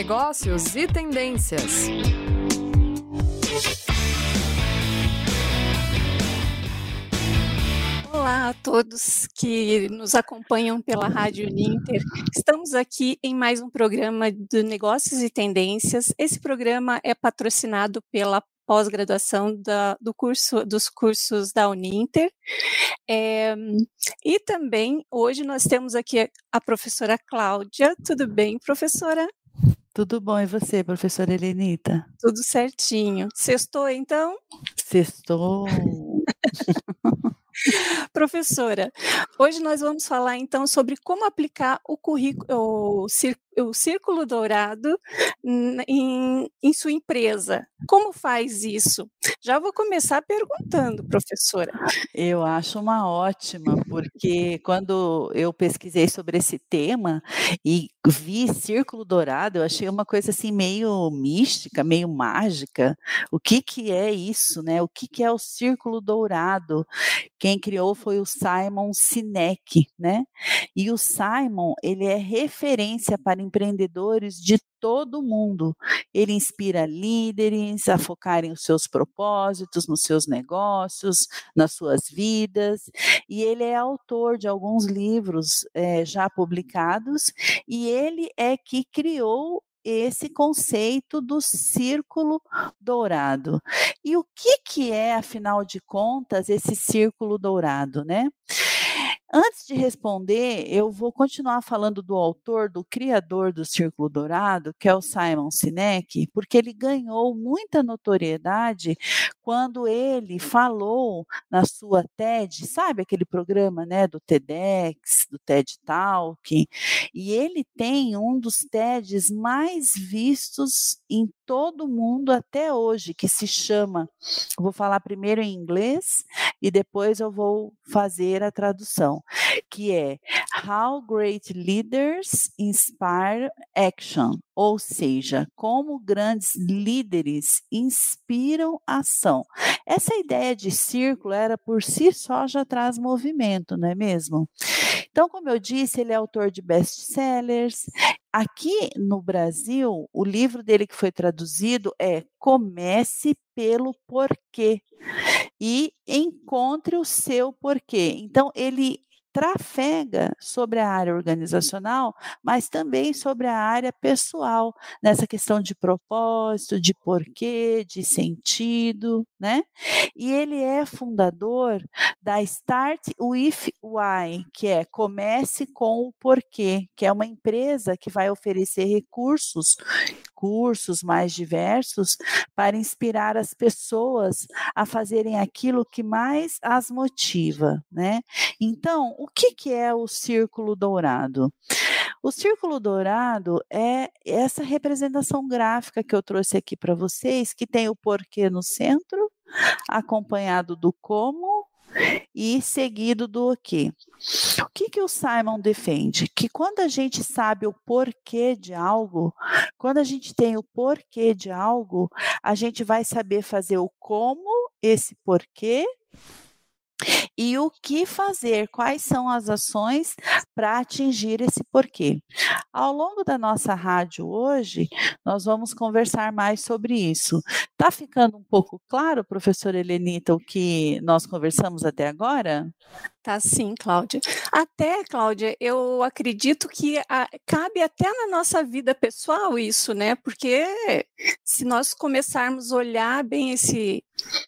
negócios e tendências. Olá a todos que nos acompanham pela Rádio Ninter. Estamos aqui em mais um programa de Negócios e Tendências. Esse programa é patrocinado pela pós-graduação do curso, dos cursos da Uninter. É, e também hoje nós temos aqui a professora Cláudia. Tudo bem, professora? Tudo bom, e você, professora Helenita? Tudo certinho. Sextou, então? Sextou. Professora, hoje nós vamos falar então sobre como aplicar o currículo, o, o círculo dourado em, em sua empresa. Como faz isso? Já vou começar perguntando, professora. Eu acho uma ótima, porque quando eu pesquisei sobre esse tema e vi círculo dourado, eu achei uma coisa assim meio mística, meio mágica. O que que é isso, né? O que que é o círculo dourado? Quem criou foi o Simon Sinek, né? E o Simon, ele é referência para empreendedores de todo o mundo. Ele inspira líderes a focarem os seus propósitos, nos seus negócios, nas suas vidas. E ele é autor de alguns livros é, já publicados, e ele é que criou esse conceito do círculo dourado. E o que, que é, afinal de contas, esse círculo dourado, né? Antes de responder, eu vou continuar falando do autor, do criador do Círculo Dourado, que é o Simon Sinek, porque ele ganhou muita notoriedade quando ele falou na sua TED, sabe aquele programa, né, do TEDx, do TED Talk, e ele tem um dos TEDs mais vistos em todo mundo até hoje, que se chama, vou falar primeiro em inglês e depois eu vou fazer a tradução, que é How Great Leaders Inspire Action, ou seja, como grandes líderes inspiram ação. Essa ideia de círculo era por si só já traz movimento, não é mesmo? Então, como eu disse, ele é autor de best-sellers. Aqui no Brasil, o livro dele que foi traduzido é Comece pelo Porquê e encontre o seu porquê. Então, ele trafega sobre a área organizacional, mas também sobre a área pessoal, nessa questão de propósito, de porquê, de sentido, né? E ele é fundador da Start with Why, que é comece com o porquê, que é uma empresa que vai oferecer recursos cursos mais diversos para inspirar as pessoas a fazerem aquilo que mais as motiva, né? Então, o que, que é o círculo dourado? O círculo dourado é essa representação gráfica que eu trouxe aqui para vocês, que tem o porquê no centro, acompanhado do como e seguido do o quê. O que, que o Simon defende? Que quando a gente sabe o porquê de algo, quando a gente tem o porquê de algo, a gente vai saber fazer o como esse porquê e o que fazer, quais são as ações para atingir esse porquê. Ao longo da nossa rádio hoje, nós vamos conversar mais sobre isso. Está ficando um pouco claro, professora Helenita, o que nós conversamos até agora? Tá sim, Cláudia. Até, Cláudia, eu acredito que a, cabe até na nossa vida pessoal isso, né? Porque se nós começarmos a olhar bem esse,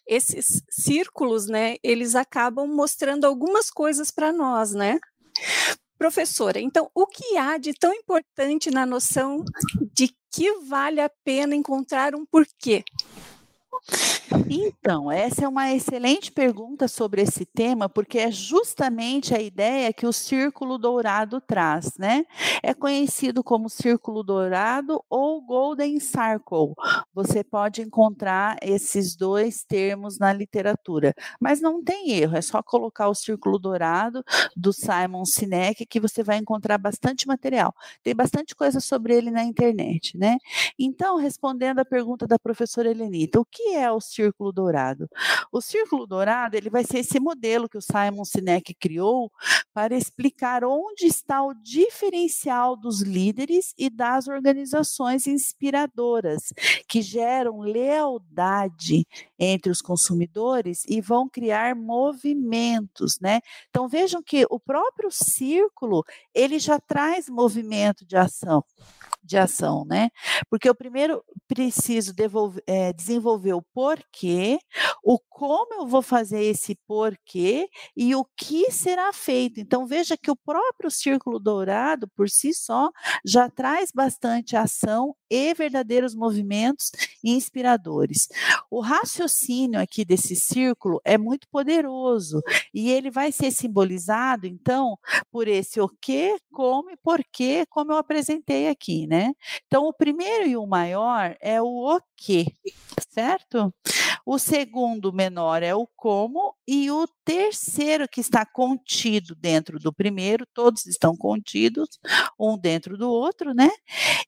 esses círculos, né, eles acabam mostrando algumas coisas para nós, né? Professora, então, o que há de tão importante na noção de que vale a pena encontrar um porquê? Então, essa é uma excelente pergunta sobre esse tema, porque é justamente a ideia que o círculo dourado traz, né? É conhecido como círculo dourado ou golden circle. Você pode encontrar esses dois termos na literatura, mas não tem erro, é só colocar o círculo dourado do Simon Sinek que você vai encontrar bastante material. Tem bastante coisa sobre ele na internet, né? Então, respondendo à pergunta da professora Helenita, o que é o círculo círculo dourado? O círculo dourado ele vai ser esse modelo que o Simon Sinek criou para explicar onde está o diferencial dos líderes e das organizações inspiradoras que geram lealdade entre os consumidores e vão criar movimentos, né? Então vejam que o próprio círculo ele já traz movimento de ação de ação, né? Porque eu primeiro preciso devolver, é, desenvolver o porquê, o como eu vou fazer esse porquê e o que será feito. Então, veja que o próprio círculo dourado, por si só, já traz bastante ação e verdadeiros movimentos inspiradores. O raciocínio aqui desse círculo é muito poderoso e ele vai ser simbolizado, então, por esse o que, como e porquê, como eu apresentei aqui, né? Então, o primeiro e o maior é o o que, certo? O segundo menor é o como e o terceiro que está contido dentro do primeiro, todos estão contidos um dentro do outro, né?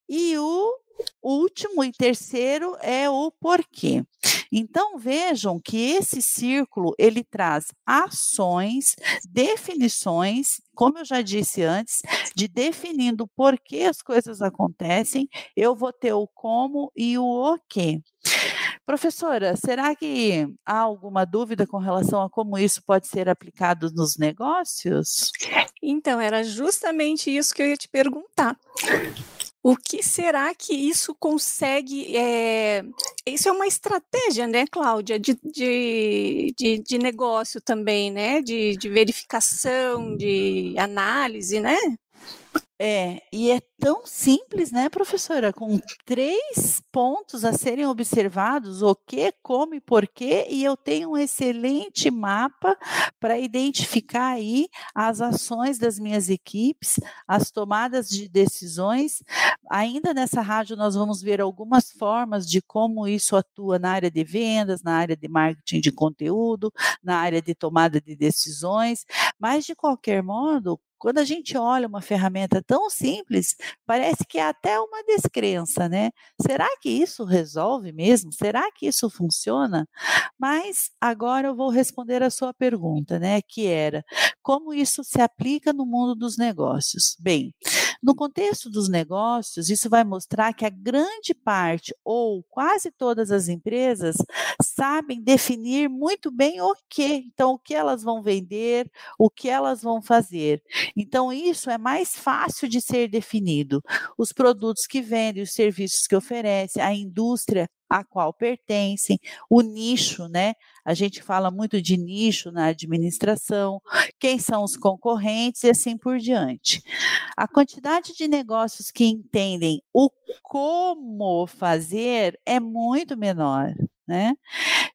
E o último e terceiro é o porquê. Então vejam que esse círculo ele traz ações, definições, como eu já disse antes, de definindo por que as coisas acontecem, eu vou ter o como e o o quê. Professora, será que há alguma dúvida com relação a como isso pode ser aplicado nos negócios? Então, era justamente isso que eu ia te perguntar. O que será que isso consegue? É... Isso é uma estratégia, né, Cláudia, de, de, de, de negócio também, né? De, de verificação, de análise, né? É, e é tão simples, né, professora? Com três pontos a serem observados: o que, como e porquê, e eu tenho um excelente mapa para identificar aí as ações das minhas equipes, as tomadas de decisões. Ainda nessa rádio, nós vamos ver algumas formas de como isso atua na área de vendas, na área de marketing de conteúdo, na área de tomada de decisões, mas de qualquer modo, quando a gente olha uma ferramenta tão simples, parece que é até uma descrença, né? Será que isso resolve mesmo? Será que isso funciona? Mas agora eu vou responder a sua pergunta, né? Que era como isso se aplica no mundo dos negócios? Bem, no contexto dos negócios, isso vai mostrar que a grande parte ou quase todas as empresas sabem definir muito bem o que, então o que elas vão vender, o que elas vão fazer. Então isso é mais fácil de ser definido. Os produtos que vendem, os serviços que oferecem, a indústria a qual pertencem, o nicho, né? A gente fala muito de nicho na administração, quem são os concorrentes e assim por diante. A quantidade de negócios que entendem o como fazer é muito menor né?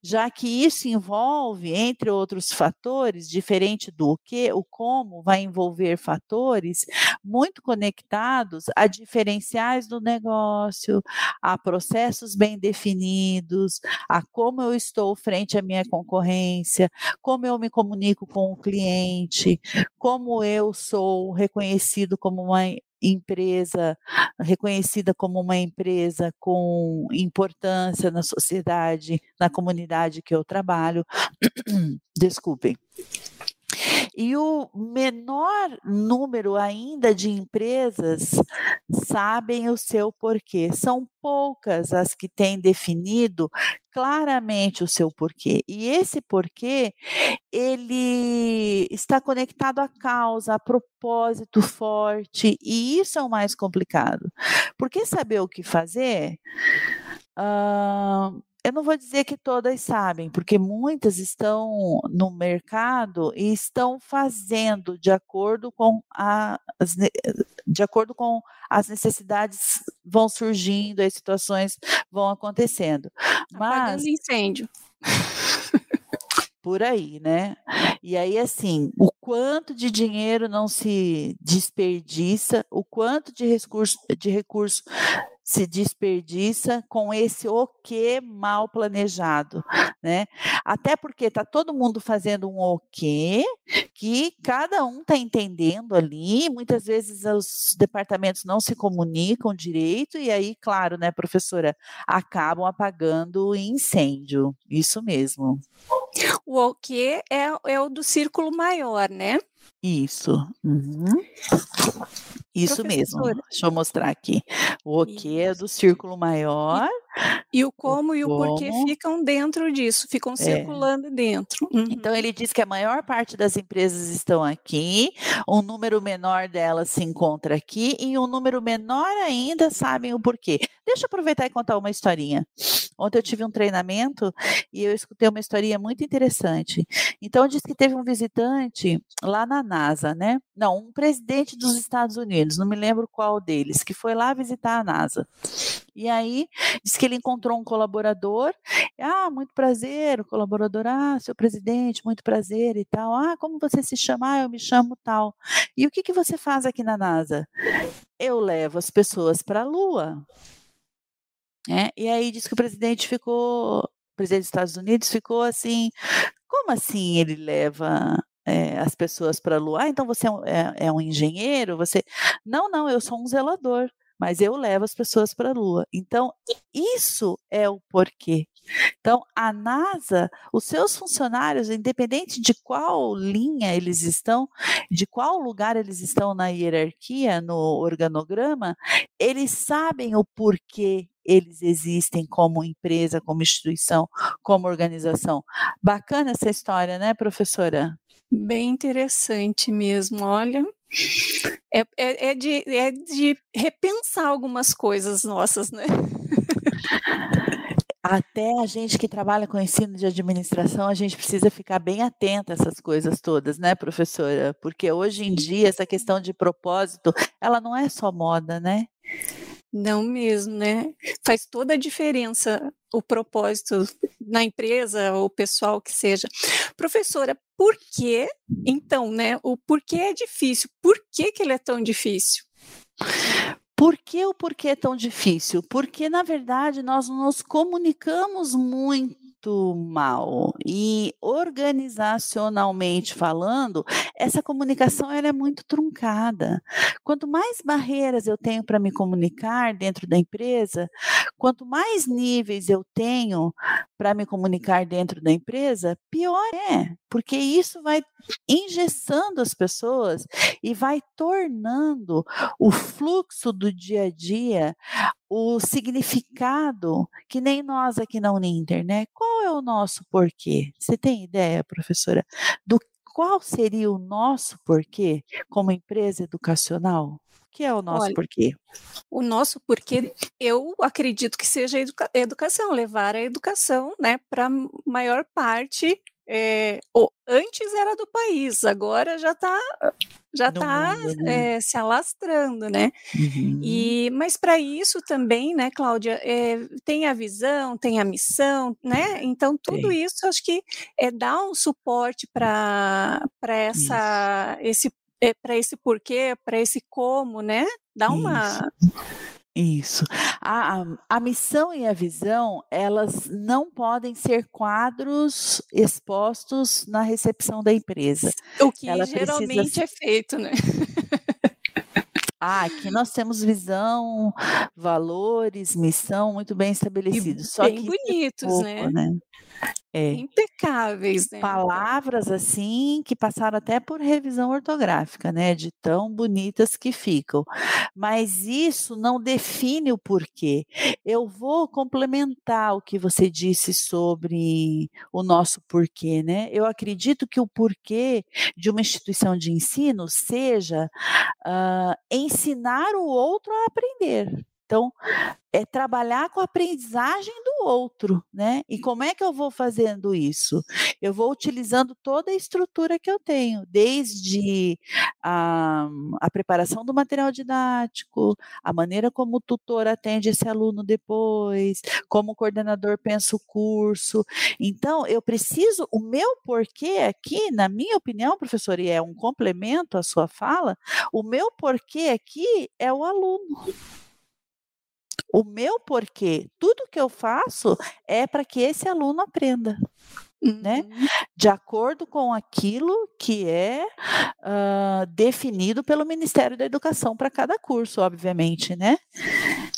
Já que isso envolve, entre outros fatores, diferente do que, o como vai envolver fatores muito conectados a diferenciais do negócio, a processos bem definidos, a como eu estou frente à minha concorrência, como eu me comunico com o cliente, como eu sou reconhecido como uma empresa reconhecida como uma empresa com importância na sociedade, na comunidade que eu trabalho. Desculpem. E o menor número ainda de empresas sabem o seu porquê. São poucas as que têm definido claramente o seu porquê. E esse porquê, ele está conectado à causa, a propósito forte, e isso é o mais complicado. Porque saber o que fazer, uh, eu não vou dizer que todas sabem, porque muitas estão no mercado e estão fazendo de acordo com as, de acordo com as necessidades vão surgindo, as situações vão acontecendo. Mas incêndio. por aí, né? E aí, assim, o quanto de dinheiro não se desperdiça, o quanto de recurso, de recurso se desperdiça com esse o que mal planejado, né? Até porque está todo mundo fazendo um o que que cada um está entendendo ali, muitas vezes os departamentos não se comunicam direito e aí, claro, né, professora, acabam apagando incêndio. Isso mesmo. O o que é, é o do círculo maior, né? Isso. Uhum. Isso mesmo. Deixa eu mostrar aqui. O que é do círculo maior. E, o como o e o como. porquê ficam dentro disso, ficam é. circulando dentro. Uhum. Então ele diz que a maior parte das empresas estão aqui, um número menor delas se encontra aqui e um número menor ainda sabem o porquê. Deixa eu aproveitar e contar uma historinha. Ontem eu tive um treinamento e eu escutei uma historinha muito interessante. Então diz que teve um visitante lá na NASA, né? Não, um presidente dos Estados Unidos, não me lembro qual deles, que foi lá visitar a NASA. E aí, disse que ele encontrou um colaborador. Ah, muito prazer, o colaborador. Ah, seu presidente, muito prazer e tal. Ah, como você se chama? Ah, eu me chamo tal. E o que, que você faz aqui na NASA? Eu levo as pessoas para a Lua. É, e aí disse que o presidente ficou, o presidente dos Estados Unidos ficou assim, como assim ele leva é, as pessoas para a Lua. Ah, então você é é, é um, engenheiro? Você. Não, não, eu sou um zelador, mas eu levo as pessoas para a Lua. Então, isso é o porquê. Então, a NASA, os seus funcionários, independente de qual linha eles estão, de qual lugar eles estão na hierarquia, no organograma, eles sabem o porquê eles existem como empresa, como instituição, como organização. Bacana essa história, né, professora? Bem interessante mesmo, olha. É, é, é, de, é de repensar algumas coisas nossas, né? Até a gente que trabalha com ensino de administração, a gente precisa ficar bem atenta a essas coisas todas, né, professora? Porque hoje em dia essa questão de propósito, ela não é só moda, né? Não mesmo, né? Faz toda a diferença o propósito na empresa, ou pessoal que seja. Professora, por que, então, né? O porquê é difícil? Por que, que ele é tão difícil? Por que o porquê é tão difícil? Porque, na verdade, nós nos comunicamos muito muito mal. E organizacionalmente falando, essa comunicação ela é muito truncada. Quanto mais barreiras eu tenho para me comunicar dentro da empresa, quanto mais níveis eu tenho para me comunicar dentro da empresa, pior é, porque isso vai engessando as pessoas e vai tornando o fluxo do dia a dia o significado que nem nós aqui na Uninter, né? Qual é o nosso porquê? Você tem ideia, professora, do qual seria o nosso porquê como empresa educacional? Que é o nosso Olha, porquê? O nosso porquê, eu acredito que seja a educa educação, levar a educação né, para a maior parte é, antes era do país, agora já está já está é, se alastrando, né? Uhum. E mas para isso também, né, Cláudia, é, tem a visão, tem a missão, né? Então tudo Sim. isso acho que é dar um suporte para para essa isso. esse é, para esse porquê, para esse como, né? Dá uma isso. Isso. A, a, a, missão e a visão, elas não podem ser quadros expostos na recepção da empresa. O que Ela geralmente precisa... é feito, né? Ah, aqui nós temos visão, valores, missão muito bem estabelecidos. E Só bem que bonitos, pouco, né? né? É. Impecáveis, né? Palavras assim que passaram até por revisão ortográfica, né? De tão bonitas que ficam. Mas isso não define o porquê. Eu vou complementar o que você disse sobre o nosso porquê, né? Eu acredito que o porquê de uma instituição de ensino seja uh, ensinar o outro a aprender. Então, é trabalhar com a aprendizagem do outro, né? E como é que eu vou fazendo isso? Eu vou utilizando toda a estrutura que eu tenho, desde a, a preparação do material didático, a maneira como o tutor atende esse aluno depois, como o coordenador pensa o curso. Então, eu preciso, o meu porquê aqui, na minha opinião, professor, e é um complemento à sua fala, o meu porquê aqui é o aluno O meu porquê, tudo que eu faço é para que esse aluno aprenda. Né? Uhum. De acordo com aquilo que é uh, definido pelo Ministério da Educação para cada curso, obviamente, né?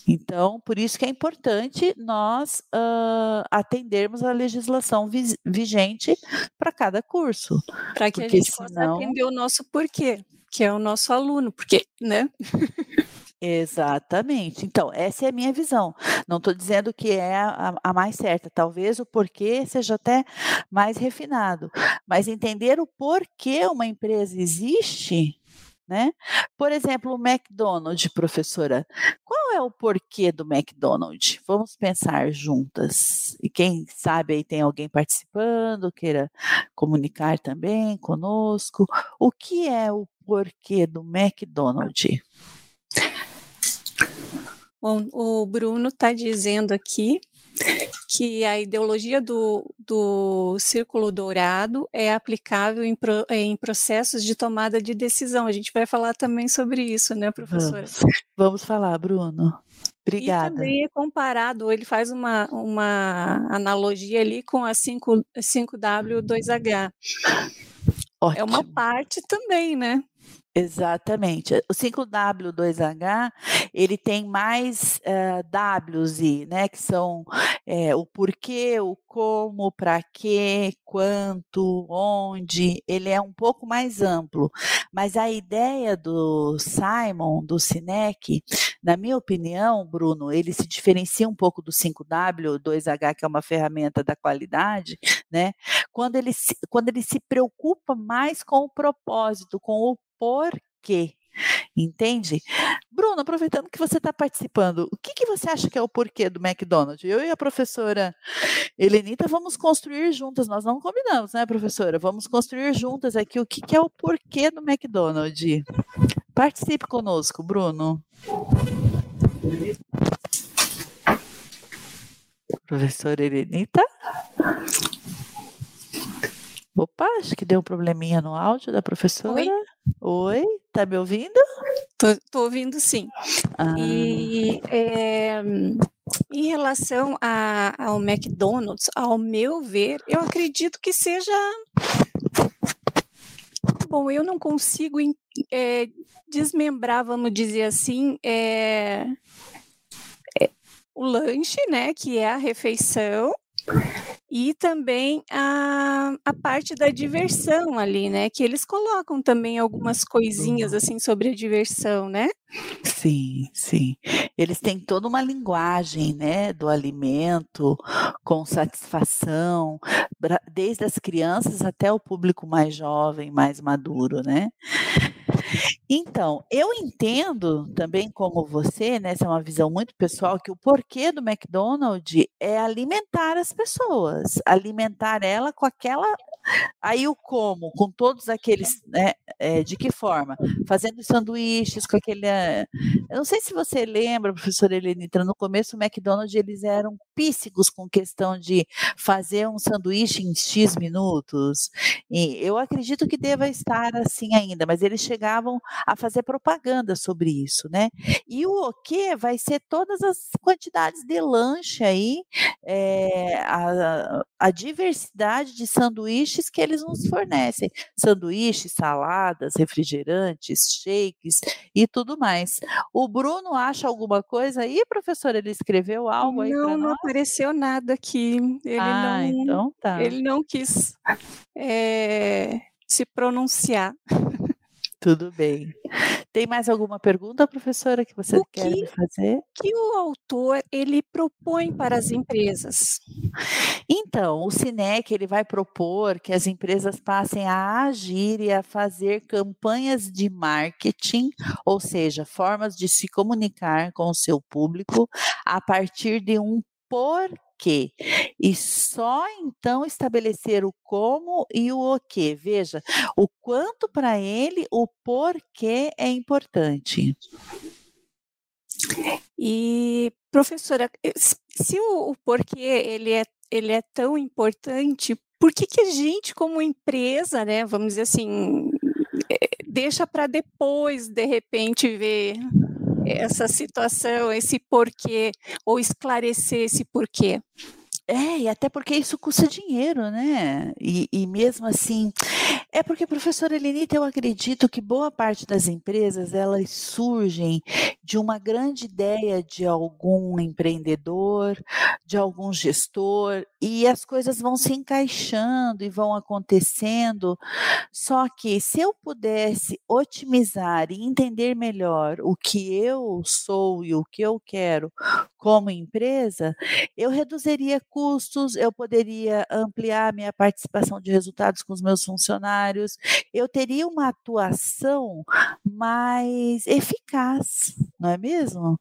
Então, por isso que é importante nós uh, atendermos a legislação vigente para cada curso. Para que a gente senão... possa atender o nosso porquê, que é o nosso aluno, porque, né? Exatamente. Então, essa é a minha visão. Não estou dizendo que é a, a, mais certa. Talvez o porquê seja até mais refinado. Mas entender o porquê uma empresa existe, né? Por exemplo, o McDonald's, professora. Qual é o porquê do McDonald's? Vamos pensar juntas. E quem sabe aí tem alguém participando, queira comunicar também conosco. O que é o porquê do McDonald's? Bom, o Bruno está dizendo aqui que a ideologia do, do círculo dourado é aplicável em, pro, em, processos de tomada de decisão. A gente vai falar também sobre isso, né, professora? Vamos, Vamos falar, Bruno. Obrigada. E também é comparado, ele faz uma, uma analogia ali com a 5, 5W2H. Ótimo. É uma parte também, né? Exatamente. O 5W2H, ele tem mais uh, Ws, né, que são é, o porquê, o como, para quê, quanto, onde, ele é um pouco mais amplo. Mas a ideia do Simon, do Sinek, na minha opinião, Bruno, ele se diferencia um pouco do 5W2H, que é uma ferramenta da qualidade, né, quando ele se, quando ele se preocupa mais com o propósito, com o porquê. Entende? Bruno, aproveitando que você está participando, o que, que você acha que é o porquê do McDonald's? Eu e a professora Helenita vamos construir juntas, nós não combinamos, né, professora? Vamos construir juntas aqui o que, que é o porquê do McDonald's. Participe conosco, Bruno. Professora Helenita? Opa, acho que deu um probleminha no áudio da professora. Oi, Oi tá me ouvindo? Tô, tô ouvindo sim. Ah. E é, em relação a, ao McDonald's, ao meu ver, eu acredito que seja. Bom, eu não consigo é, desmembrar, vamos dizer assim, é, é, o lanche, né, que é a refeição, e também a, a parte da diversão ali, né? Que eles colocam também algumas coisinhas assim sobre a diversão, né? Sim, sim. Eles têm toda uma linguagem, né, do alimento com satisfação, desde as crianças até o público mais jovem, mais maduro, né? Então, eu entendo também como você, né, essa é uma visão muito pessoal, que o porquê do McDonald's é alimentar as pessoas, alimentar ela com aquela Aí o como, com todos aqueles, né, é, de que forma? Fazendo sanduíches com aquele, eh, eu não sei se você lembra, professora Helenita, no começo o McDonald's eles eram píssigos com questão de fazer um sanduíche em X minutos, e eu acredito que deva estar assim ainda, mas eles chegavam a fazer propaganda sobre isso, né? E o o que vai ser todas as quantidades de lanche aí, é, a, a diversidade de sanduíches que eles nos fornecem. Sanduíches, saladas, refrigerantes, shakes e tudo mais. O Bruno acha alguma coisa aí, professor? Ele escreveu algo aí Não, não apareceu nada aqui. Ele ah, não, então tá. Ele não quis é, se pronunciar. Tudo bem. Tem mais alguma pergunta, professora, que você o quer que, fazer? que o autor ele propõe para as empresas? Então, o Cinec ele vai propor que as empresas passem a agir e a fazer campanhas de marketing, ou seja, formas de se comunicar com o seu público a partir de um porquê quê. E só então estabelecer o como e o o que. Veja, o quanto para ele o porquê é importante. E professora, eh, se o, o porquê ele é, ele é tão importante, por que, que a gente, como empresa, né, vamos dizer assim, eh, deixa para depois, de repente, ver essa situação, esse porquê, ou esclarecer esse porquê. É, e até porque isso custa dinheiro, né? E, e mesmo assim, é porque, professora Elenita, eu acredito que boa parte das empresas, elas surgem de uma grande ideia de algum empreendedor, de algum gestor, e as coisas vão se encaixando e vão acontecendo. Só que se eu pudesse otimizar e entender melhor o que eu sou e o que eu quero como empresa, eu reduziria custos, eu poderia ampliar minha participação de resultados com os meus funcionários, eu teria uma atuação mais eficaz, não é mesmo?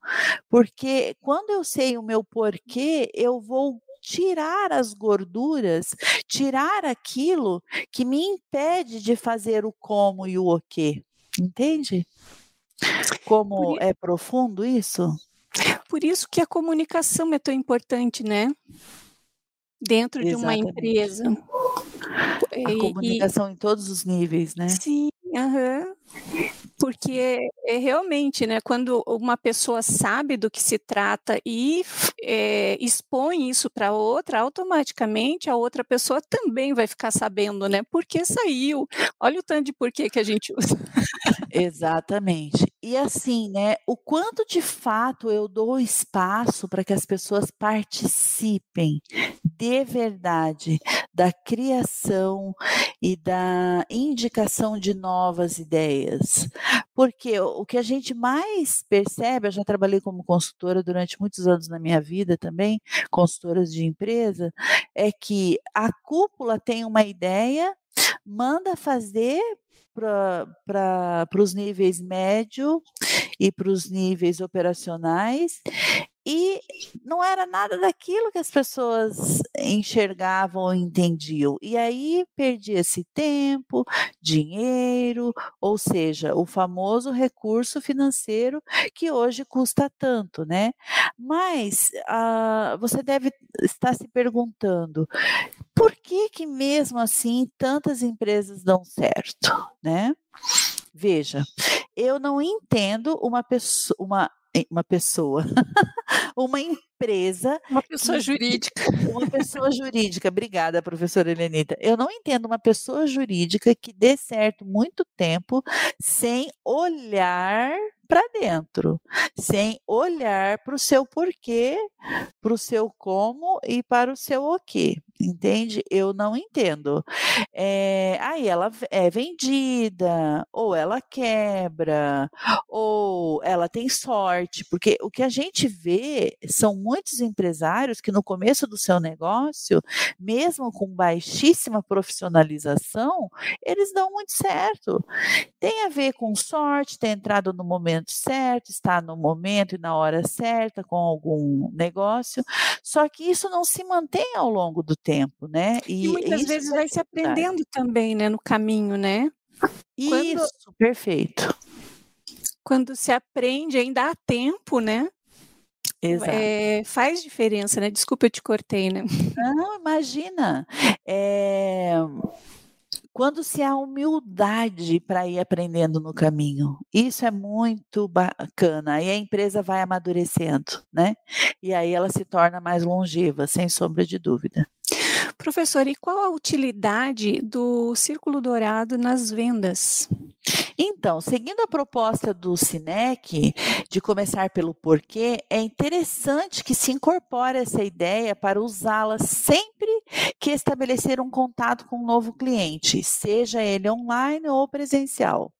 Porque quando eu sei o meu porquê, eu vou tirar as gorduras, tirar aquilo que me impede de fazer o como e o o quê. Entende? Como é profundo isso? Por isso que a comunicação é tão importante, né? Dentro de uma empresa. A comunicação e, em todos os níveis, né? Sim, aham. Porque é realmente, né, quando uma pessoa sabe do que se trata e é, expõe isso para outra, automaticamente a outra pessoa também vai ficar sabendo, né? Porque saiu. Olha o tanto de porquê que a gente usa. Exatamente. E assim, né, o quanto de fato eu dou espaço para que as pessoas participem de verdade da criação e da indicação de novas ideias. Porque o que a gente mais percebe, eu já trabalhei como consultora durante muitos anos na minha vida também, consultoras de empresa, é que a cúpula tem uma ideia, manda fazer para os níveis médio e para os níveis operacionais, e não era nada daquilo que as pessoas enxergavam ou entendiam. E aí perdia-se tempo, dinheiro, ou seja, o famoso recurso financeiro que hoje custa tanto, né? Mas ah, você deve estar se perguntando por que que mesmo assim tantas empresas dão certo, né? Veja, eu não entendo uma pessoa, uma uma pessoa, uma empresa. Uma pessoa que, jurídica. Uma pessoa jurídica. Obrigada, professora Helenita. Eu não entendo uma pessoa jurídica que dê certo muito tempo sem olhar para dentro, sem olhar para o seu porquê, para o seu como e para o seu o quê. Entende? Eu não entendo. É, aí ela é vendida, ou ela quebra, ou ela tem sorte, porque o que a gente vê são muitos empresários que no começo do seu negócio, mesmo com baixíssima profissionalização, eles dão muito certo. Tem a ver com sorte, ter entrado no momento certo, estar no momento e na hora certa com algum negócio, só que isso não se mantém ao longo do tempo, né? E, e muitas vezes vai se aprendendo também, né, no caminho, né? Isso, quando, perfeito. Quando se aprende, ainda há tempo, né? Exato. É, faz diferença, né? Desculpa, eu te cortei, né? Não, imagina. É, quando se há humildade para ir aprendendo no caminho. Isso é muito bacana. E a empresa vai amadurecendo, né? E aí ela se torna mais longeva, sem sombra de dúvida. Professor, e qual a utilidade do círculo dourado nas vendas? Então, seguindo a proposta do Sinec de começar pelo porquê, é interessante que se incorpore essa ideia para usá-la sempre que estabelecer um contato com um novo cliente, seja ele online ou presencial.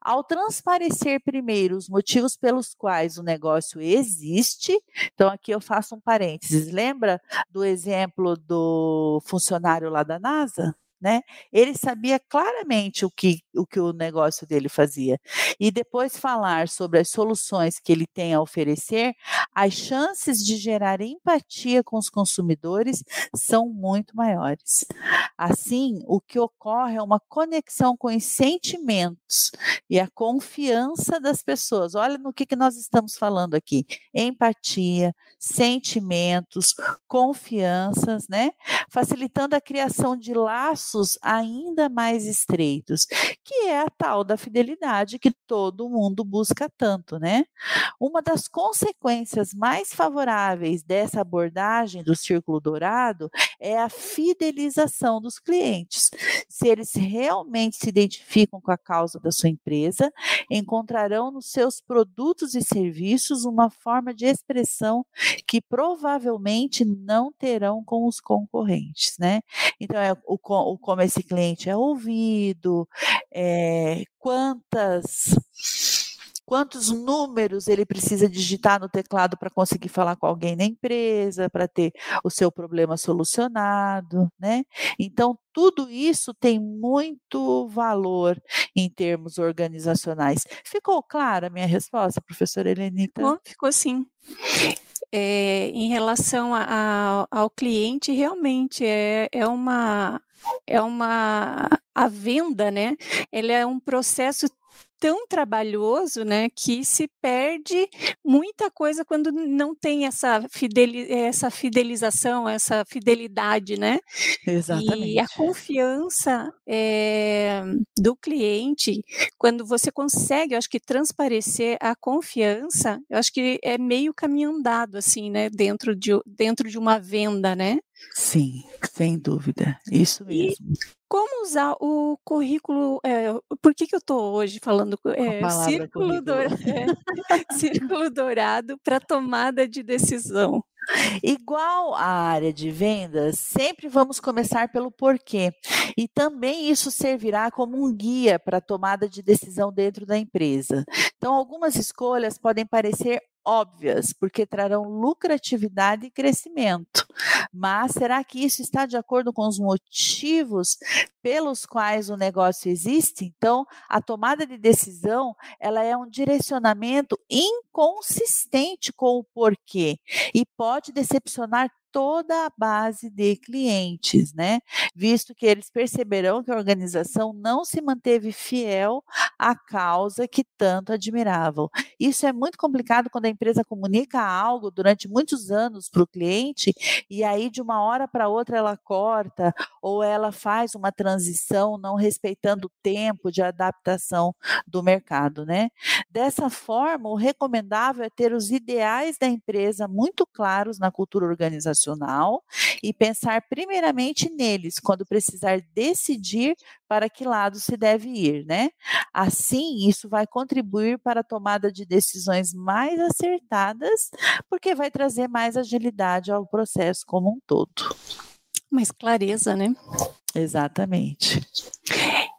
Ao transparecer primeiro os motivos pelos quais o negócio existe, então aqui eu faço um parênteses, lembra do exemplo do funcionário lá da NASA? Né? Ele sabia claramente o que, o que o negócio dele fazia. E depois falar sobre as soluções que ele tem a oferecer, as chances de gerar empatia com os consumidores são muito maiores. Assim, o que ocorre é uma conexão com os sentimentos e a confiança das pessoas. Olha no que, que nós estamos falando aqui: empatia, sentimentos, confianças, né? Facilitando a criação de laços laços ainda mais estreitos, que é a tal da fidelidade que todo mundo busca tanto, né? Uma das consequências mais favoráveis dessa abordagem do círculo dourado é a fidelização dos clientes. Se eles realmente se identificam com a causa da sua empresa, encontrarão nos seus produtos e serviços uma forma de expressão que provavelmente não terão com os concorrentes, né? Então, é o, o como esse cliente é ouvido, é, quantas quantos números ele precisa digitar no teclado para conseguir falar com alguém na empresa, para ter o seu problema solucionado, né? Então, tudo isso tem muito valor em termos organizacionais. Ficou clara a minha resposta, professora Helenita? Ficou, ficou sim. É, em relação a, a, ao cliente, realmente é, é uma é uma a venda, né? Ele é um processo tão trabalhoso, né, que se perde muita coisa quando não tem essa, fideli essa fidelização, essa fidelidade, né? Exatamente. E a confiança é, do cliente, quando você consegue, eu acho que transparecer a confiança, eu acho que é meio caminho andado, assim, né, dentro de, dentro de uma venda, né? Sim, sem dúvida, isso mesmo. E como usar o currículo? É, por que, que eu estou hoje falando é, círculo, dourado, é, círculo dourado para tomada de decisão? Igual a área de vendas, sempre vamos começar pelo porquê. E também isso servirá como um guia para a tomada de decisão dentro da empresa. Então, algumas escolhas podem parecer óbvias, porque trarão lucratividade e crescimento. Mas será que isso está de acordo com os motivos pelos quais o negócio existe? Então, a tomada de decisão, ela é um direcionamento inconsistente com o porquê e pode decepcionar toda a base de clientes, né? Visto que eles perceberão que a organização não se manteve fiel à causa que tanto admiravam. Isso é muito complicado quando a empresa comunica algo durante muitos anos para o cliente e aí de uma hora para outra ela corta ou ela faz uma transição não respeitando o tempo de adaptação do mercado, né? Dessa forma, o recomendável é ter os ideais da empresa muito claros na cultura organizacional e pensar primeiramente neles quando precisar decidir para que lado se deve ir, né? Assim, isso vai contribuir para a tomada de decisões mais acertadas, porque vai trazer mais agilidade ao processo como um todo. Mais clareza, né? Exatamente.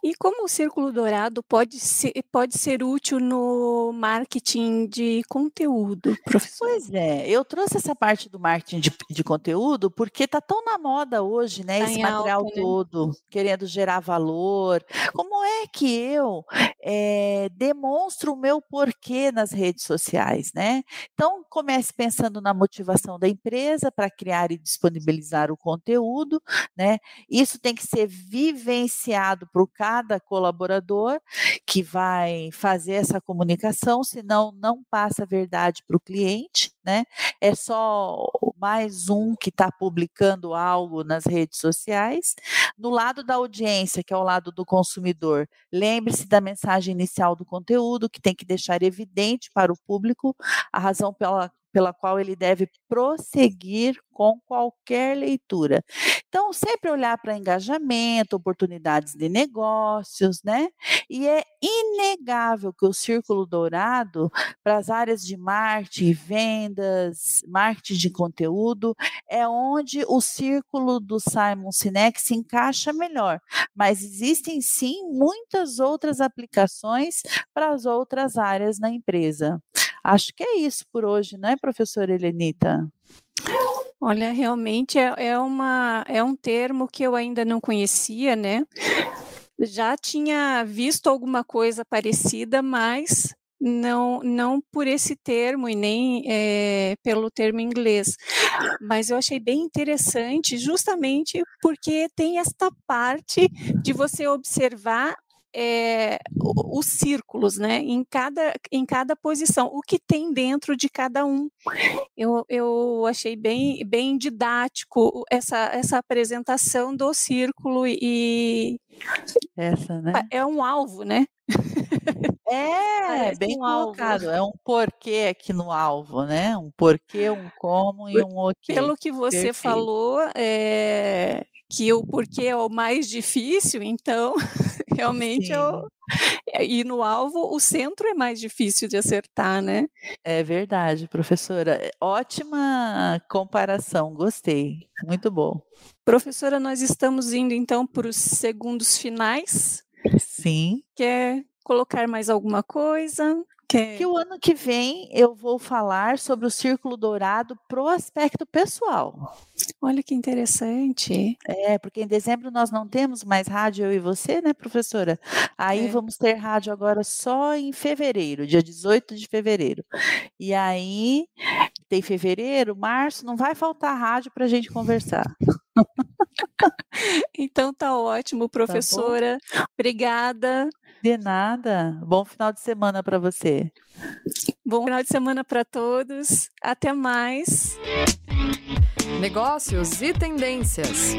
E como o Círculo Dourado pode ser, pode ser útil no marketing de conteúdo, professor? Pois é, eu trouxe essa parte do marketing de, de conteúdo porque está tão na moda hoje, né? Tá esse material alta, né? todo, querendo gerar valor. Como é que eu é, demonstro o meu porquê nas redes sociais, né? Então, comece pensando na motivação da empresa para criar e disponibilizar o conteúdo, né? Isso tem que ser vivenciado por cada colaborador que vai fazer essa comunicação, senão não passa a verdade para o cliente, né? É só mais um que está publicando algo nas redes sociais. No lado da audiência, que é o lado do consumidor, lembre-se da mensagem inicial do conteúdo, que tem que deixar evidente para o público a razão pela pela qual ele deve prosseguir com qualquer leitura. Então, sempre olhar para engajamento, oportunidades de negócios, né? E é inegável que o Círculo Dourado, para as áreas de marketing, vendas, marketing de conteúdo, é onde o círculo do Simon Sinek se encaixa melhor. Mas existem sim muitas outras aplicações para as outras áreas na empresa. Acho que é isso por hoje, não é, professora Helenita? Olha, realmente é, é, uma, é um termo que eu ainda não conhecia, né? Já tinha visto alguma coisa parecida, mas não, não por esse termo e nem é, pelo termo inglês. Mas eu achei bem interessante, justamente porque tem esta parte de você observar é, os círculos, né? Em cada, em cada posição, o que tem dentro de cada um. Eu, eu achei bem, bem didático essa, essa apresentação do círculo e essa, né? É um alvo, né? É, bem um colocado. Alvo. É um porquê aqui no alvo, né? Um porquê, um como e um o quê. Pelo que você Perfeito. falou, é, que o porquê é o mais difícil, então realmente é o, e no alvo o centro é mais difícil de acertar, né? É verdade, professora. Ótima comparação, gostei. Muito bom. Professora, nós estamos indo então para os segundos finais. Sim. Quer colocar mais alguma coisa? Que... que o ano que vem eu vou falar sobre o círculo dourado pro aspecto pessoal. Olha que interessante. É, porque em dezembro nós não temos mais rádio eu e você, né, professora? Aí é. vamos ter rádio agora só em fevereiro, dia 18 de fevereiro. E aí tem fevereiro, março, não vai faltar rádio para a gente conversar. Então tá ótimo, tá professora. Tá Obrigada. De nada. Bom final de semana para você. Bom final de semana para todos. Até mais. Negócios e tendências.